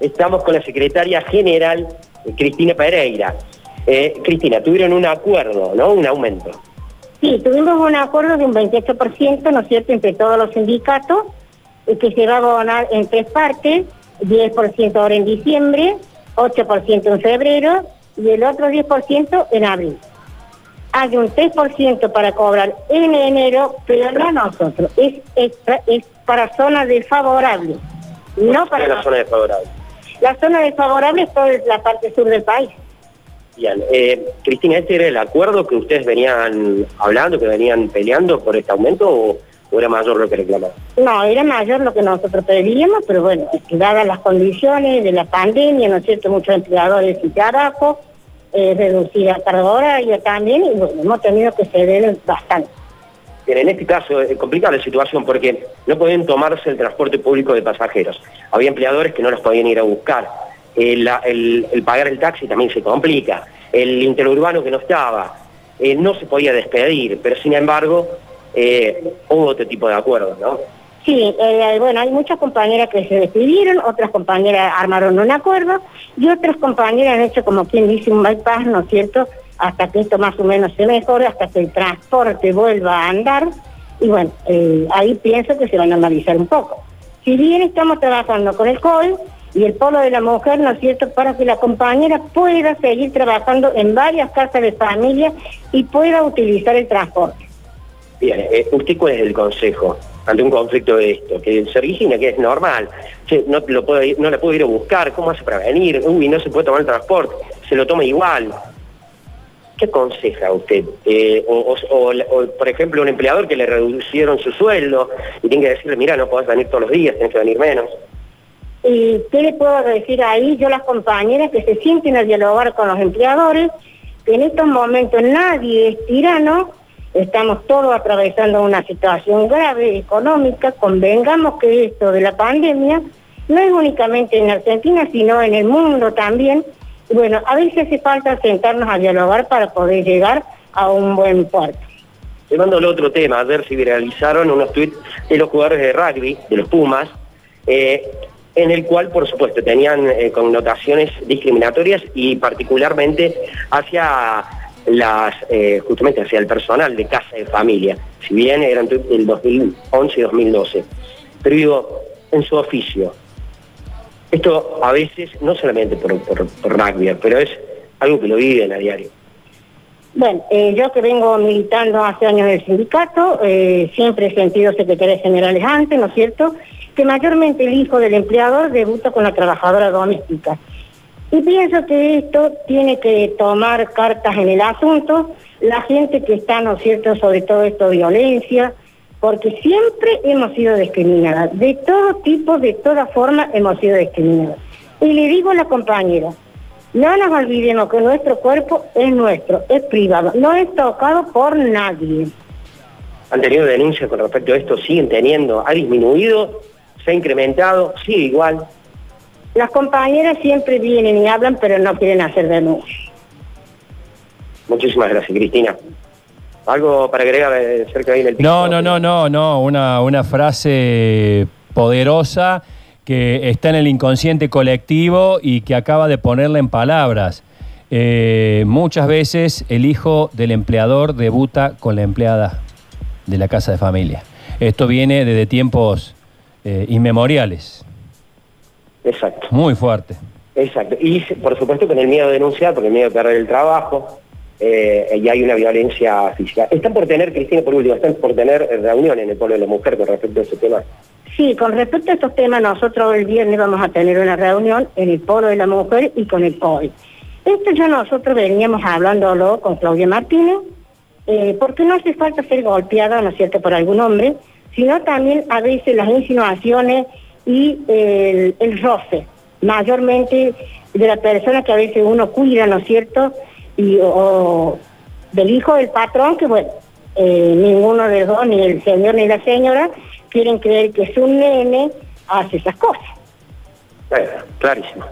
Estamos con la secretaria general, eh, Cristina Pereira. Eh, Cristina, tuvieron un acuerdo, ¿no? Un aumento. Sí, tuvimos un acuerdo de un 28%, ¿no es cierto?, entre todos los sindicatos, eh, que se va a abonar en tres partes, 10% ahora en diciembre, 8% en febrero y el otro 10% en abril. Hay un 3% para cobrar en enero, pero no nosotros, es, extra, es para zona desfavorable, no para... la zona desfavorable. La zona desfavorable es toda la parte sur del país. Bien, eh, Cristina, ¿este era el acuerdo que ustedes venían hablando, que venían peleando por este aumento o, o era mayor lo que reclamaban? No, era mayor lo que nosotros pedíamos, pero bueno, dadas las condiciones de la pandemia, ¿no es cierto? Muchos empleadores y trabajo, eh, reducir la carga horaria también, y bueno, hemos tenido que ceder bastante. Bien, en este caso es complicada la situación porque no pueden tomarse el transporte público de pasajeros. Había empleadores que no los podían ir a buscar. El pagar el taxi también se complica. El interurbano que no estaba, eh, no se podía despedir, pero sin embargo eh, hubo otro tipo de acuerdos, ¿no? Sí, eh, bueno, hay muchas compañeras que se despidieron, otras compañeras armaron un acuerdo y otras compañeras han hecho como quien dice un bypass, ¿no es cierto?, hasta que esto más o menos se mejore, hasta que el transporte vuelva a andar y bueno, eh, ahí pienso que se van a analizar un poco. Si bien estamos trabajando con el COI y el Polo de la Mujer, ¿no es cierto?, para que la compañera pueda seguir trabajando en varias casas de familia y pueda utilizar el transporte. Bien, eh, ¿usted cuál es el consejo ante un conflicto de esto? Que se origina, que es normal, no, lo puedo no la puedo ir a buscar, ¿cómo hace para venir? Uy, no se puede tomar el transporte, se lo toma igual. ¿Qué aconseja usted? Eh, o, por ejemplo, un empleador que le reducieron su sueldo y tiene que decirle, mira, no podés venir todos los días, tienes que venir menos. ¿Y qué le puedo decir ahí? Yo las compañeras que se sienten a dialogar con los empleadores, que en estos momentos nadie es tirano, estamos todos atravesando una situación grave económica, convengamos que esto de la pandemia no es únicamente en Argentina, sino en el mundo también. Bueno, a veces hace falta sentarnos a dialogar para poder llegar a un buen puerto. Llevándole a otro tema, a ver si viralizaron unos tweets de los jugadores de rugby, de los Pumas, eh, en el cual, por supuesto, tenían eh, connotaciones discriminatorias y particularmente hacia las, eh, justamente hacia el personal de casa de familia, si bien eran del 2011 y 2012. Pero digo, en su oficio, esto a veces, no solamente por, por, por pero es algo que lo viven a diario. Bueno, eh, yo que vengo militando hace años en el sindicato, eh, siempre he sentido secretarias generales antes, ¿no es cierto?, que mayormente el hijo del empleador debuta con la trabajadora doméstica. Y pienso que esto tiene que tomar cartas en el asunto, la gente que está, ¿no es cierto?, sobre todo esto violencia, porque siempre hemos sido discriminadas, de todo tipo, de toda forma hemos sido discriminadas. Y le digo a la compañera, no nos olvidemos que nuestro cuerpo es nuestro, es privado, no es tocado por nadie. ¿Han tenido denuncias con respecto a esto? ¿Siguen teniendo? ¿Ha disminuido? ¿Se ha incrementado? ¿Sigue igual? Las compañeras siempre vienen y hablan, pero no quieren hacer denuncias. Muchísimas gracias, Cristina. ¿Algo para agregar eh, cerca ahí en el piso? No, no, no, no, no. Una, una frase poderosa que está en el inconsciente colectivo y que acaba de ponerla en palabras. Eh, muchas veces el hijo del empleador debuta con la empleada de la casa de familia. Esto viene desde tiempos eh, inmemoriales. Exacto, Muy fuerte. exacto. Y por supuesto con el miedo de denunciar, porque el miedo de perder el trabajo, eh, y hay una violencia física. Están por tener, Cristina, por último, están por tener eh, reunión en el pueblo de la mujer con respecto a ese tema. Sí, con respecto a estos temas, nosotros el viernes vamos a tener una reunión en el Polo de la Mujer y con el COI. Esto ya nosotros veníamos hablándolo con Claudia Martínez, eh, porque no hace falta ser golpeada, ¿no es cierto?, por algún hombre, sino también a veces las insinuaciones y el, el roce, mayormente de la persona que a veces uno cuida, ¿no es cierto?, y, o, del hijo del patrón, que bueno, eh, ninguno de los dos, ni el señor ni la señora, quieren creer que su nene hace esas cosas. Bueno, clarísimo.